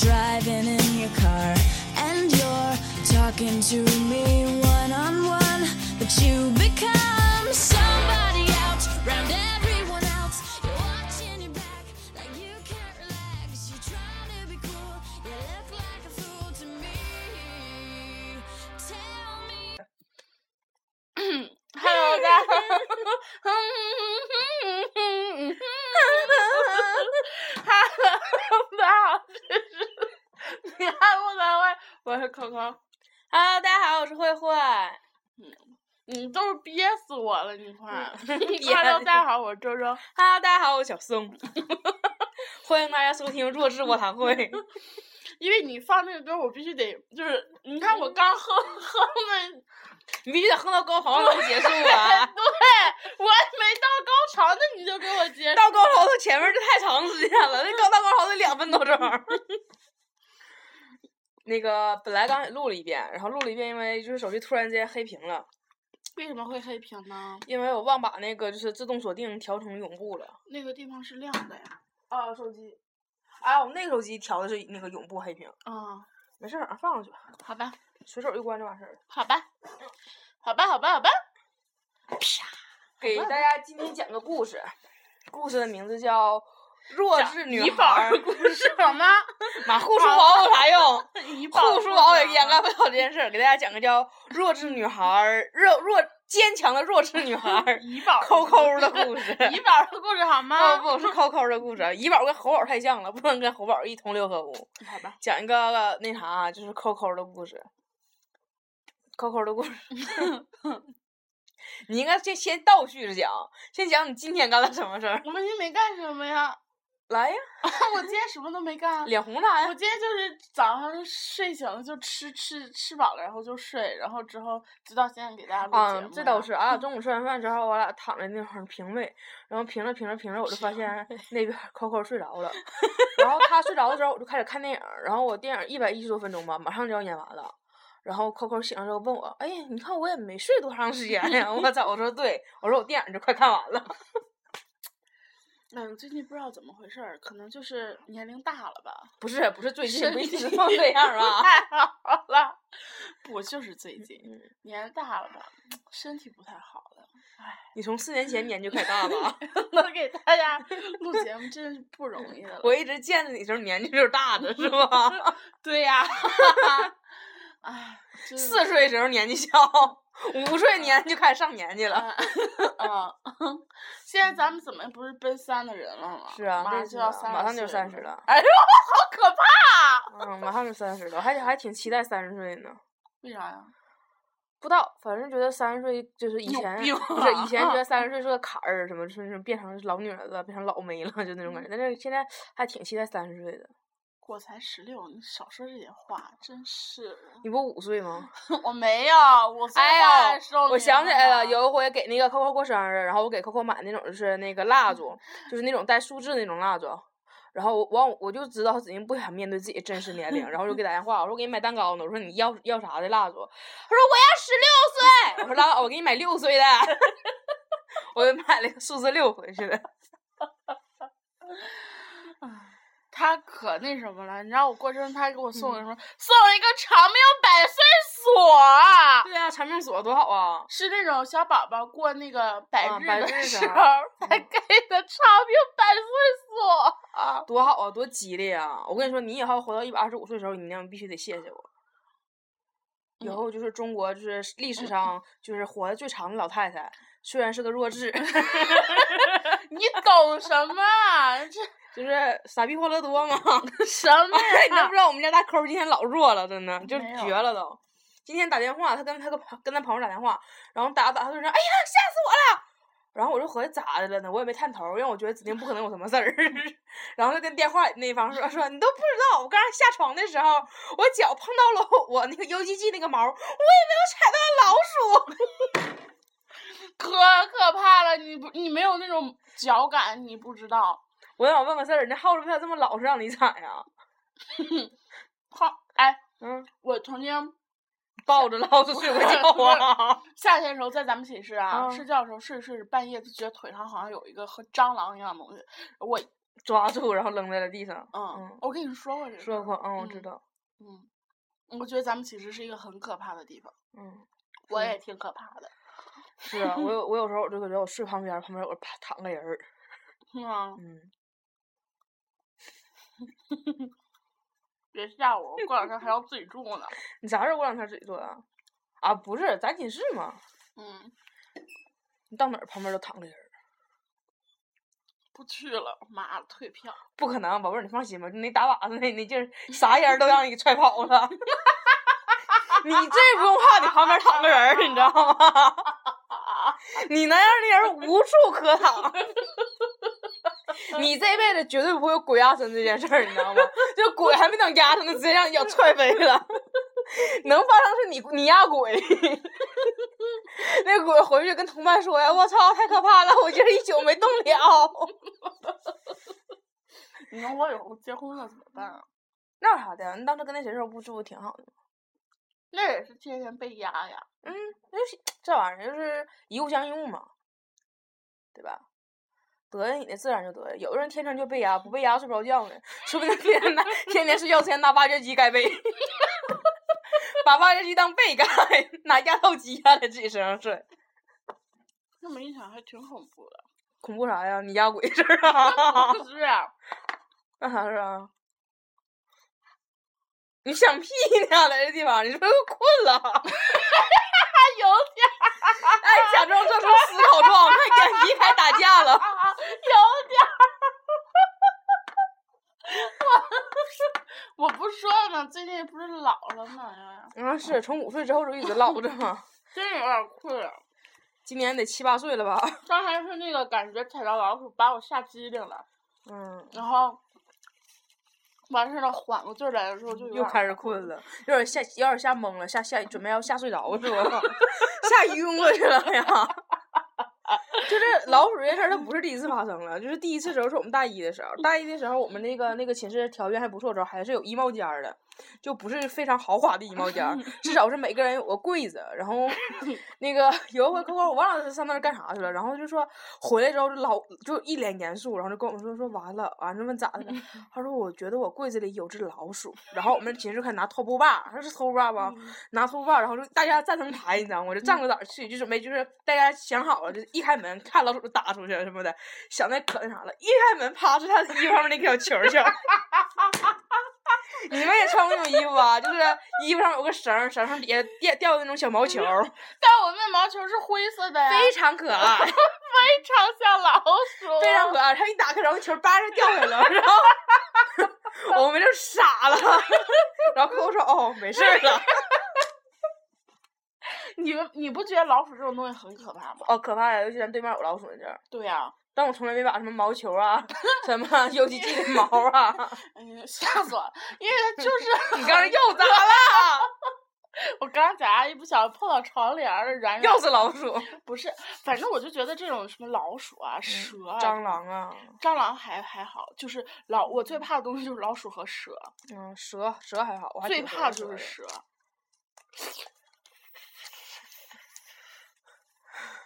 driving in your car and you're talking to me one on one, but you become somebody else round everyone else. You're watching your back like you can't relax. You try to be cool, you look like a fool to me. Tell me. Hello，大家好。Hello，大家好， 这是你看我是可可。Hello，大家好，我是慧慧。嗯，你都是憋死我了，你快！Hello，大家好，我是周周。Hello，大家好，我是小松，欢迎大家收听弱智卧谈会。因为你放那个歌，我必须得就是，你看我刚哼哼的，你必须得哼到高潮才能结束啊对，啊！我还没到高潮，那你就给我接。到高潮的前面就太长时间了，那刚到高潮得两分多钟。那个本来刚才录了一遍，然后录了一遍，因为就是手机突然间黑屏了，为什么会黑屏呢？因为我忘把那个就是自动锁定调成永不了。那个地方是亮的呀。啊，手机，啊，我那个手机调的是那个永不黑屏，啊、没事儿，放上去吧，好吧，随手一关就完事儿了。好吧，好吧，好吧，好吧。啪给大家今天讲个故事，故事的名字叫《弱智女孩宝儿儿》。故事吗？妈，护书宝有啥用？护书宝也掩盖不了这件事儿。给大家讲个叫弱智女孩儿，弱弱坚强的弱智女孩儿怡宝儿抠抠的故事。怡宝儿的故事好吗？不不是抠抠的故事，怡宝跟猴宝太像了，不能跟猴宝一同流合污。好吧。讲一个那啥，就是抠抠的故事。抠抠的故事，你应该先先倒叙着讲，先讲你今天干了什么事儿。我们今天没干什么呀？来呀，我今天什么都没干。脸红啥呀我？今天就是早上睡醒了就吃吃吃饱了，然后就睡，然后之后直到现在给大家录节目。嗯，这倒是，俺俩 中午吃完饭之后，我俩躺在那块儿平位，然后平着平着平着，我就发现那边扣扣睡着了，然后他睡着的时候，我就开始看电影，然后我电影一百一十多分钟吧，马上就要演完了。然后扣扣醒了之后问我：“哎呀，你看我也没睡多长时间呀。”我操！我说对，我说我电影就快看完了。嗯，最近不知道怎么回事儿，可能就是年龄大了吧。不是不是最近身不一直体都这样啊？太好了，不就是最近嗯年龄大了吧，身体不太好了。哎你从四年前年就开大了？能给大家录节目真是不容易的了。我一直见着你时候年纪就是大的，是吧？对呀，哎，四岁时候年纪小，五岁年就开始上年纪了。啊，嗯，现在咱们怎么不是奔三的人了吗？是啊，马上就要三，马上就三十。了。哎呦，好可怕！嗯，马上就三十了，我还还挺期待三十岁呢。为啥呀？不知道，反正觉得三十岁就是以前病不是以前觉啊得三十岁是个坎儿，什么是变成老女人了，变成老妹了，就那种感觉。但是现在还挺期待三十岁的。我才十六，你少说这些话，真是。你不五岁吗？我没有，我说哎呀我想起来了，有一回给那个 Coco 过生日，然后我给 Coco 买那种就是那个蜡烛，就是那种带数字那种蜡烛。然后我完我就知道他肯定不想面对自己的真实年龄，然后就给打电话，我说我给你买蛋糕呢，我说你要要啥的蜡烛？他说我要十六岁，我说拉倒，我给你买六岁的，我就买了个数字六回去的。他可那什么了，你知道我过生日他给我送了嗯什么？送了一个长命百岁锁啊，对啊、长命锁多好啊！是那种小宝宝过那个百啊日的时时候候才给的长命百岁锁啊。多好啊，多吉利啊！我跟你说，你以后活到一百二十五岁的时候，你那样必须得谢谢我。以嗯后就是中国就是历史上就是活的最长的老太太，虽然是个弱智 你懂什么啊？这 就是傻逼欢乐多吗。什么你都不知道我们家大抠今天老弱了，真的就绝了都。今天打电话，他跟他个朋跟他朋友打电话，然后打打他就说：“哎呀，吓死我了！”然后我就合计咋的了呢？我也没探头儿，因为我觉得指定不可能有什么事儿。然后他跟电话里那方说说你都不知道，我刚才下床的时候，我脚碰到了我那个邮寄机那个毛，我以为我踩到了老鼠。可可怕了！你不你没有那种脚感，你不知道。我想问个事儿，那耗子为啥这么老实让你踩呀？好，哎，嗯，我曾经抱着老子睡过觉啊？夏天的时候在咱们寝室啊，啊睡觉的时候睡着睡着半夜就觉得腿上好像有一个和蟑螂一样的东西，我抓住然后扔在了地上。嗯，嗯我跟你说过这个，说过，嗯，我知嗯道。嗯，我觉得咱们寝室是一个很可怕的地方，嗯，我也挺可怕的，是啊，我有 我有时候我就感觉得我睡旁边，旁边儿有个趴躺个人儿。是吗？嗯，别吓我，我过两天还要自己住呢。你啥时候过两天自己住啊？啊，不是，咱寝室嘛。嗯，你到哪儿旁边都躺个人儿。不去了，妈的，退票。不可能，宝贝儿，你放心吧，你那打靶子那那劲 儿，啥人都让你给踹跑了。你最不用怕，你旁边躺个人儿，你知道吗？你能让那人无处可躺。你这辈子绝对不会有鬼压身这件事儿，你知道吗？就鬼还没等压他呢，直接让你脚踹飞了。能发生是你你压鬼，那鬼回去跟同伴说呀：“我操，太可怕了，我今儿一宿没动了。”你说我以后结婚了怎么办啊？那有啥的？你当时跟那谁时候不住不挺好的吗？那也是天天被压呀。嗯，就是 这玩意儿就是一物降一物嘛，对吧？得罪你的自然就得罪，有的人天生就被压，不被压睡不着觉呢，说不定天天拿天天睡觉之前拿挖掘机盖被，把挖掘机当被盖，拿压套机压在自己身上睡，这么一想还挺恐怖的。恐怖啥呀？你压鬼事儿啊？不是啊，那啥事儿啊？你想屁呢？来这地方，你是不是困了？有点哎，假装做出思考状，快点离开打架了。儿，有点儿。我我不说了吗？最近不是老了吗？啊，是从五岁之后就一直老着嘛，真有点困了。今年得七八岁了吧？刚才是那个感觉踩到老鼠把我吓机灵了，嗯，然后完事儿了缓过劲儿来的时候就又开始困了，有点吓，有点吓懵了，吓吓准备要吓睡着是吧？吓晕过去了呀！就是老鼠这事儿，它不是第一次发生了，就是第一次时候是我们大一的时候，大一的时候我们那个那个寝室条件还不错的时候，还是有衣帽间儿的，就不是非常豪华的衣帽间，至少是每个人有个柜子，然后 那个有一回扣扣我忘了他上那儿干啥去了，然后就说回来之后就老就一脸严肃，然后就跟我们说说完了，完了问咋的了，他说我觉得我柜子里有只老鼠，然后我们寝室开始拿拖布把，他说是拖布把吧，拿拖布把，然后就大家站成排，你知道吗？我就站个哪儿去，就准备就是大家想好了，就一开门看老鼠就打出去什么的，想那可那啥了，一开门啪是他衣服上面那个小球儿球儿。你们也穿过那种衣服啊？就是衣服上有个绳，绳上底下掉掉的那种小毛球，但我那毛球是灰色的呀，非常可爱，非常像老鼠，非常可爱。它一打开，然后球儿叭就掉下来了，然后 我们就傻了，然后扣扣说：“哦，没事儿了。你们你不觉得老鼠这种东西很可怕”吗？哦，可怕呀！尤其咱对面有老鼠那阵儿，对呀、但我从来没把什么毛球啊、什么游戏机的毛啊，吓死我了！因为它就 是你刚才又咋了？我刚才一不小心碰到窗帘儿了，软软又是老鼠、不是，反正我就觉得这种什么老鼠啊、蛇啊、蟑螂啊，蟑螂还还好，就是老我最怕的东西就是老鼠和蛇，嗯，蛇蛇还好，我还最怕的就是蛇的蛇。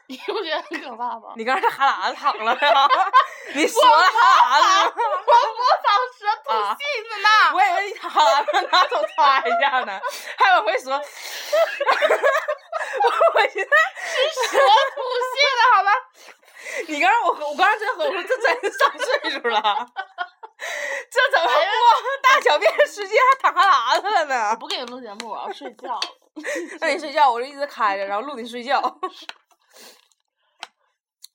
你不觉得很可怕吗？你刚才是哈喇子淌了呀？你说了哈喇子。我模仿蛇吐啊信子呢。我以为你哈喇子拿手擦一下呢，还往回说。我觉得蛇吐信的好吧？你刚让我和我刚才真和我说这真是上岁数了，这怎么过大小便时间还淌哈喇子了我呢？不给你录节目，我要睡觉了。那你睡觉，我就一直开着，然后录你睡觉。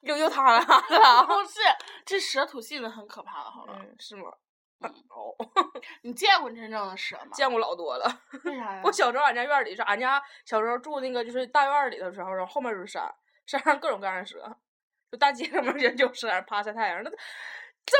又又淌哈喇子了。不是，这蛇吐信子很可怕的，好吧？嗯，是吗？嗯 哦，你见过真正的蛇吗？见过老多了。为啥 呀？我小时候俺家院儿里是俺家小时候住那个就是大院儿里的时候，然后后面就是山，山上各种各样的蛇，就大街上面人就是在那趴晒太阳。那正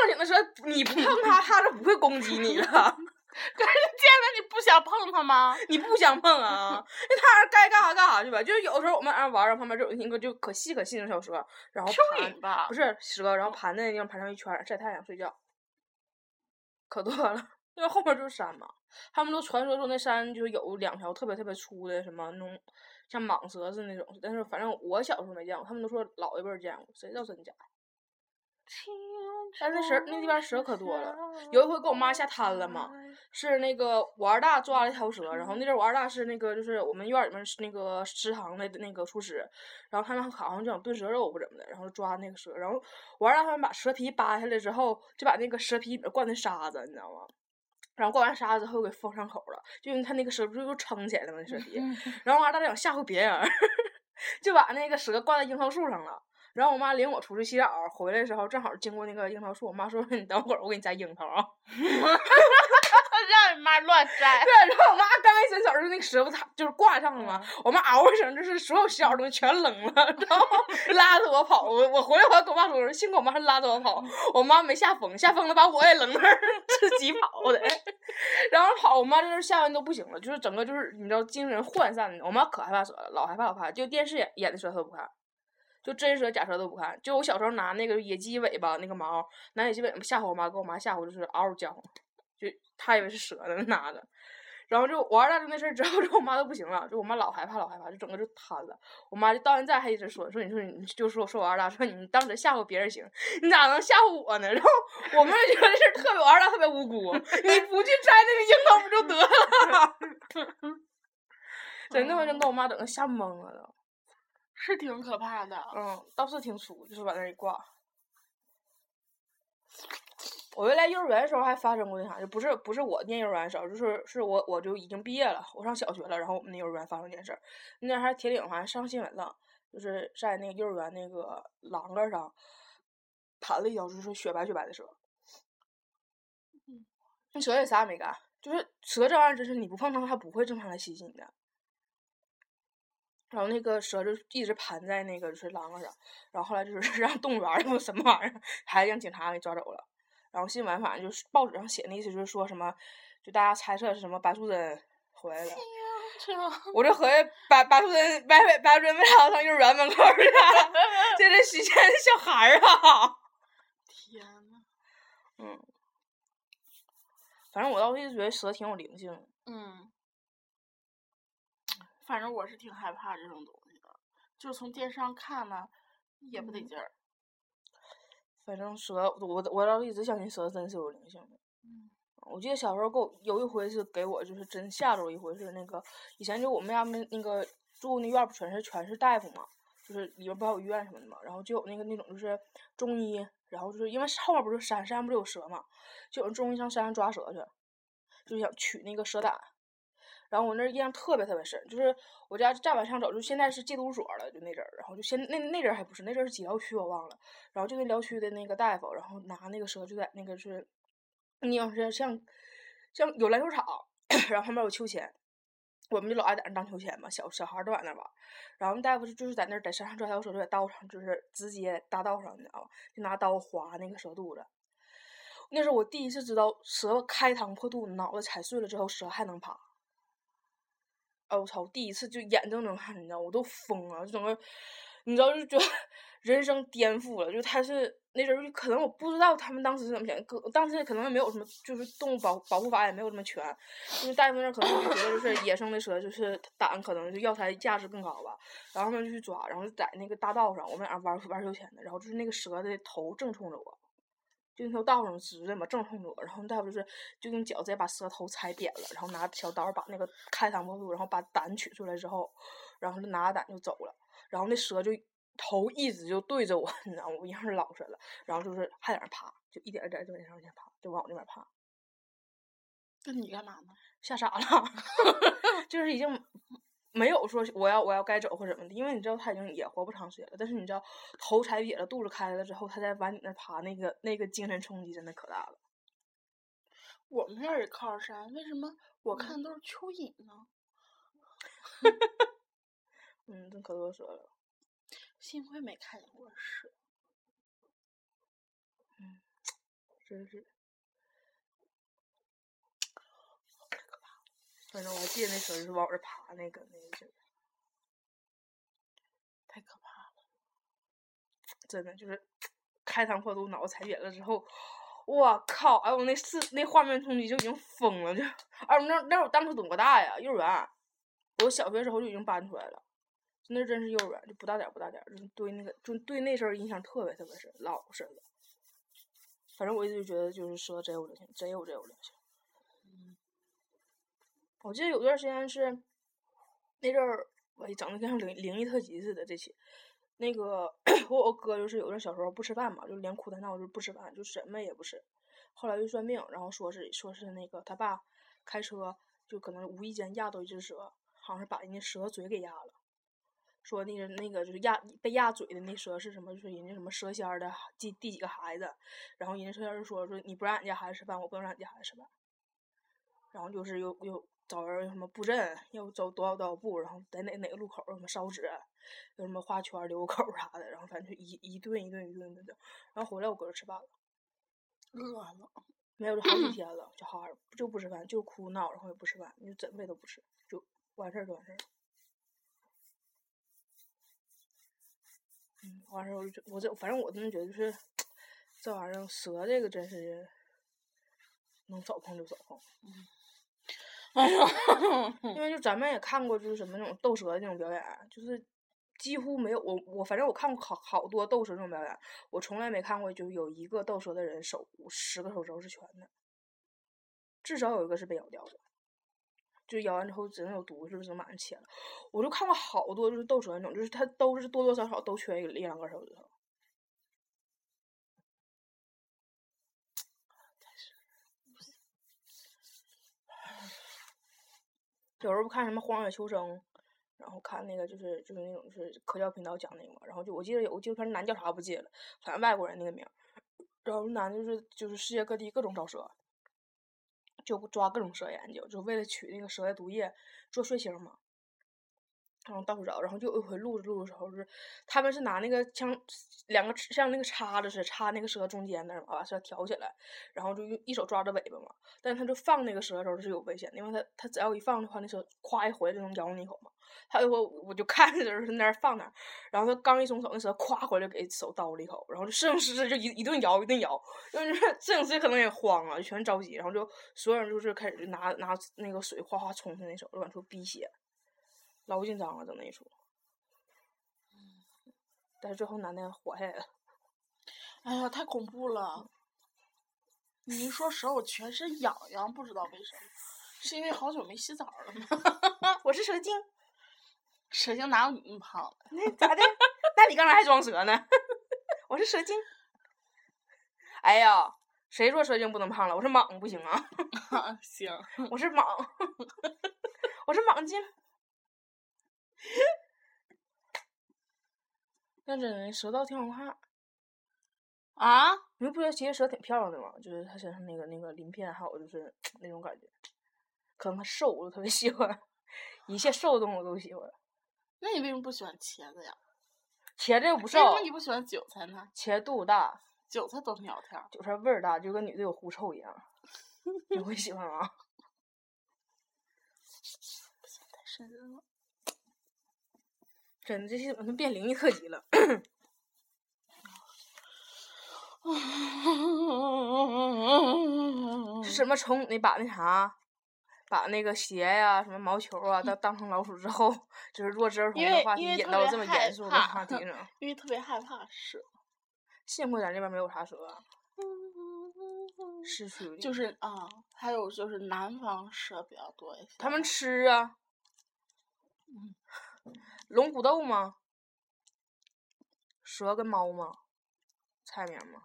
经的蛇，你不碰它，它是不会攻击你的，可是见了你不想碰它吗？你不想碰 啊？那它该干啥干啥去吧。就是有时候我们俺玩儿，然后旁边就有一个就可细可细的小蛇，然后蚯盘蚓吧不。是蛇，然后盘在那地方盘上一圈晒太阳睡觉，可多了。因为后面就是山嘛。他们都传说说那山就是有两条特别特别粗的什么那种像蟒蛇似的那种，但是反正我小时候没见过，他们都说老一辈儿见过，谁知道真假？但是那蛇那地方蛇可多了，有一回给我妈吓瘫了嘛，是那个我二大抓了一条蛇，然后那阵儿我二大是那个就是我们院儿里面是那个食堂的那个厨师，然后他们好像就想炖蛇肉不怎么的，然后抓那个蛇，然后我二大他们把蛇皮扒下来之后，就把那个蛇皮里面灌的沙子，你知道吗？然后灌完沙子之后给封上口了，就因为他那个蛇不是又撑起来了吗？那蛇皮，然后我二大就想吓唬别人，就把那个蛇挂在樱桃树上了。然后我妈领我出去洗澡，回来的时候正好经过那个樱桃树，我妈说：“你等会儿，我给你摘樱桃啊。” 让你妈乱摘。对，然后我妈刚一伸手，就那个蛇不它就是挂上了嘛，我妈嗷一声，就是所有洗澡东西全扔了，然后 拉着我跑。我我回来我还跟我妈说，幸亏我妈拉着我跑，我妈没吓疯，吓疯了把我也扔那儿，自己跑的。然后跑，我妈就是吓完都不行了，就是整个就是你知道精神涣散的。我妈可害怕蛇了，老害怕老怕，就电视演演的蛇她都不看。就真蛇假蛇都不看，就我小时候拿那个野鸡尾巴那个毛，拿野鸡尾巴吓唬我妈，给我妈吓唬就是嗷嗷叫，就她以为是蛇呢 拿的，然后就我二大就那事儿之后，就我妈都不行了，就我妈老害怕老害怕，就整个就瘫了。我妈就到现在还一直说说你说你就说说我二大说你当时吓唬别人行，你咋能吓唬我呢？然后我妹觉得这事儿特别我二大特别无辜，你不去摘那个樱桃不就得了？真的，我真给我妈整个吓懵了都。是挺可怕的。嗯，倒是挺粗，就是往那儿一挂。我原来幼儿园的时候还发生过那啥，就不是不是我念幼儿园的时候，就是是我我就已经毕业了，我上小学了，然后我们那幼儿园发生件事儿，那还铁岭好像上新闻了，就是在那个幼儿园那个栏杆儿上弹了一条就是雪白雪白的蛇，那蛇也啥也没干，就是蛇这玩意儿，真是你不碰它，它不会正常来袭击你的。然后那个蛇就一直盘在那个就是栏杆上，然后后来就是 让动物园儿不什么玩意儿，还让警察给抓走了。然后新闻反正就是报纸上写那意思就是说什么，就大家猜测是什么白素贞回来了。我这合计白白素贞白白白素贞为啥要上幼儿园门口儿呢？这是许仙的小孩儿啊！天呐。嗯，反正我倒是一直觉得蛇挺有灵性的。嗯。反正我是挺害怕这种东西的，就是从电视上看了也不得劲儿。反正蛇，我我倒是一直相信蛇真是有灵性的。我记得小时候给我有一回是给我就是真吓着一回是那个以前就我们家那那个住那院儿不全是全是大夫嘛，就是里边不还有医院什么的嘛，然后就有那个那种就是中医，然后就是因为后面不是山山不是有蛇嘛，就有中医上山上抓蛇去，就想取那个蛇胆。然后我那印象特别特别深，就是我家再往上走，就现在是戒毒所了，就那阵儿。然后就现那那阵儿还不是，那阵儿是几疗区我忘了。然后就那疗区的那个大夫，然后拿那个蛇就在那个是，你要是像像有篮球场，然后旁边有秋千，我们就老爱在那荡秋千嘛，小小孩儿都在那玩。然后大夫就就是在那儿在山上抓条蛇，就在道上，就是直接大道上，你知道吧？就拿刀划那个蛇肚子。那是我第一次知道蛇开膛破肚，脑袋踩碎了之后，蛇还能爬。哦，我操！第一次就眼睁睁看，你知道，我都疯了，就整个，你知道，就觉得 人生颠覆了。就他是那阵儿，可能我不知道他们当时是怎么想，可当时可能也没有什么，就是动物保保护法也没有这么全，因为大夫那可能觉得就是野生的蛇就是胆可能就药材价值更高吧，然后他们就去抓，然后就在那个大道上，我们俩玩玩秋千的，然后就是那个蛇的头正冲着我。就那条道上直的嘛，正冲着我，然后大夫就是就用脚直接把蛇头踩扁了，然后拿小刀把那个开膛破肚，然后把胆取出来之后，然后就拿着胆就走了，然后那蛇就头一直就对着我，你知道吗？我一下老实了，然后就是还在那爬，就一点一点就往上前爬，就往我那边爬。那你干嘛呢？吓傻了，就是已经。没有说我要我要该走或怎么的，因为你知道他已经也活不长时间了。但是你知道头踩瘪了，肚子开了之后，他再往你那爬，那个那个精神冲击真的可大了。我们那儿也靠山，为什么我看都是蚯蚓呢？嗯，这可多蛇了。幸亏没看见过蛇。嗯，真是。反正我还记得那时候就是往我这爬，那个那个劲儿，太可怕了。真的就是开膛破肚，脑子踩扁了之后，我靠！哎，我那四那画面冲击就已经疯了，就，哎，我那那我当初多大呀？幼儿园，我小学时候就已经搬出来了，那真是幼儿园，就不大点儿不大点儿，就对那个就对那事儿印象特别特别深，老深了。反正我一直就觉得就是蛇真有灵性，真有真有灵性。我记得有段时间是那阵儿，我整的跟灵灵异特辑似的。这期那个 我我哥就是有阵小时候不吃饭嘛，就连哭带闹就不吃饭，就什么也不吃。后来就算命，然后说是说是那个他爸开车就可能无意间压到一只蛇，好像是把人家蛇嘴给压了。说那个那个就是压被压嘴的那蛇是什么？就是人家什么蛇仙儿的第第几个孩子？然后人家蛇仙儿就说说你不让俺家孩子吃饭，我不能让俺家孩子吃饭。然后就是又又找人什么布阵，要走多少多少步，然后在哪哪个路口什么烧纸，有什么画圈留个口啥的，然后反正就一一顿一顿一顿的整。然后回来我搁这吃饭了，饿了。没有就好几天了，小孩儿就不吃饭，就哭闹，然后也不吃饭，就怎么也都不吃，就完事儿就完事儿。嗯，完事儿我就我这反正我真的觉得就是这玩意儿蛇这个真是能找碰就找碰。哎呀，因为就咱们也看过，就是什么那种斗蛇的那种表演，就是几乎没有我我反正我看过好好多斗蛇那种表演，我从来没看过就是有一个斗蛇的人手十个手指头是全的，至少有一个是被咬掉的，就咬完之后只能有毒，是不是能马上切了？我就看过好多就是斗蛇那种，就是他都是多多少少都缺一个一两根手指头。有时候不看什么《荒野求生》，然后看那个就是就是那种是科教频道讲那个嘛，然后就我记得有个纪录片男叫啥不记得了，反正外国人那个名，然后男就是就是世界各地各种找蛇，就抓各种蛇研究，就为了取那个蛇的毒液做血清嘛。然后到处找，然后就有一回录着录的时候是，他们是拿那个枪两个像那个叉子似的插那个蛇中间那儿嘛，把蛇挑起来，然后就用一手抓着尾巴嘛。但是他就放那个蛇的时候是有危险，因为他他只要一放的话，那蛇咵一回来就能咬你一口嘛。还有我我就看着就是那儿放那儿，然后他刚一松手，那蛇咵回来给手叨了一口，然后就摄影师就一一顿摇一顿摇，因为摄影师可能也慌了，全着急，然后就所有人就是开始拿拿那个水哗哗冲他那手，就往出逼血。老紧张了，整那一出，但是最后男的活下来了。哎呀，太恐怖了！你一说蛇，我全身痒痒，不知道为什么，是因为好久没洗澡了吗？我是蛇精，蛇精哪有你那么胖的？那咋的？那你刚才还装蛇呢？我是蛇精。哎呀，谁说蛇精不能胖了？我是蟒不行啊！行，我是蟒，我是蟒精。但真的蛇道挺好看啊！你们不觉得其实蛇挺漂亮的吗？就是它身上那个那个鳞片，还有就是 那种感觉。可能它瘦，我就特别喜欢。一切 瘦的动物我都喜欢。那你为什么不喜欢茄子呀？茄子又不瘦。为什么你不喜欢韭菜呢？茄子肚子大，韭菜都挺苗条。韭菜味儿大，就跟女的有狐臭一样。你会喜欢吗？太了。真的，这期怎么变灵异特辑了？是什么虫？你把那啥，把那个鞋呀、什么毛球啊，当当成老鼠之后，就是弱智儿童的话题引到了这么严肃的话题上。因为特别害怕蛇。幸亏咱这边没有啥蛇。是属于就是啊，还有就是南方蛇比较多一些。他们吃啊。嗯。龙骨豆吗？蛇跟猫吗？菜名吗？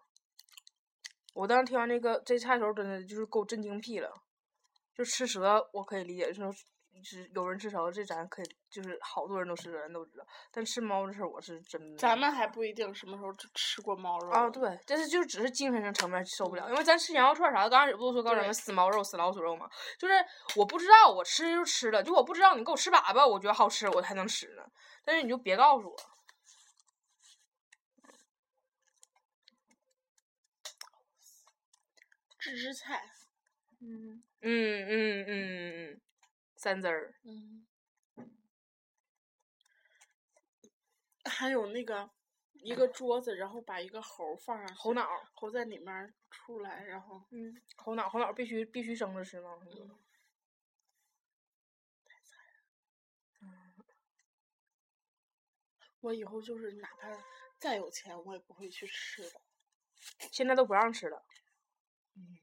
我当时听完这个这菜的时候，真的就是够震惊屁了。就吃蛇我可以理解，就是是有人吃蛇，这咱可以就是好多人都吃，人都知道。但吃猫这事儿，我是真。咱们还不一定什么时候吃过猫肉啊？对，但是就只是精神上层面受不了，因为咱吃羊肉串啥的，刚开始不都说告诉什么死猫肉、死老鼠肉嘛？就是我不知道，我吃就吃了，就我不知道你给我吃粑粑，我觉得好吃，我才能吃呢。但是你就别告诉我。芝芝菜。嗯嗯嗯嗯嗯，三汁儿。嗯。还有那个 一个桌子，然后把一个猴儿放上去，猴脑儿，猴在里面出来，然后嗯，猴脑猴脑必须必须生着吃吗？嗯我以后就是哪怕再有钱，我也不会去吃的。现在都不让吃了。嗯，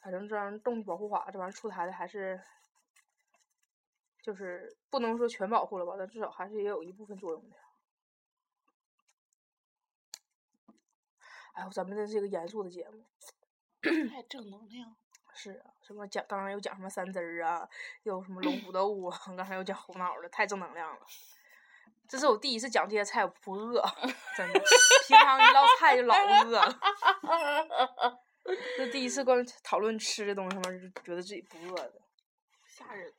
反正这玩意儿动物保护法这玩意儿出台的还是，就是不能说全保护了吧，但至少还是也有一部分作用的。哎呦，咱们这是一个严肃的节目。太正能量。是啊，什么讲刚刚又讲什么三汁儿啊，又什么龙虎斗 啊，刚才又讲猴脑儿的，太正能量了。这是我第一次讲这些菜，我不饿，真的。平常一唠菜就老饿了，这第一次关于讨论吃的东西上面，就觉得自己不饿的。吓人。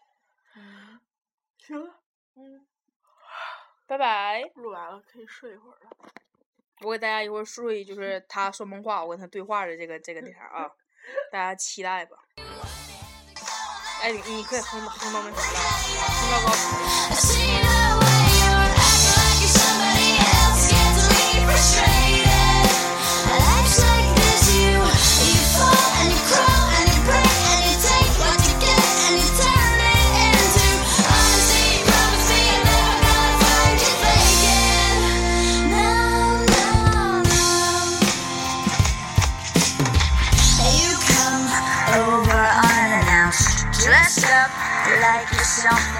嗯，行了，嗯，拜拜。录完了可以睡一会儿了。我给大家一会儿睡，就是他说梦话，我跟他对话的这个这个那啥啊，大家期待吧。哎，你你可以哼哼到那啥了，哼到高 like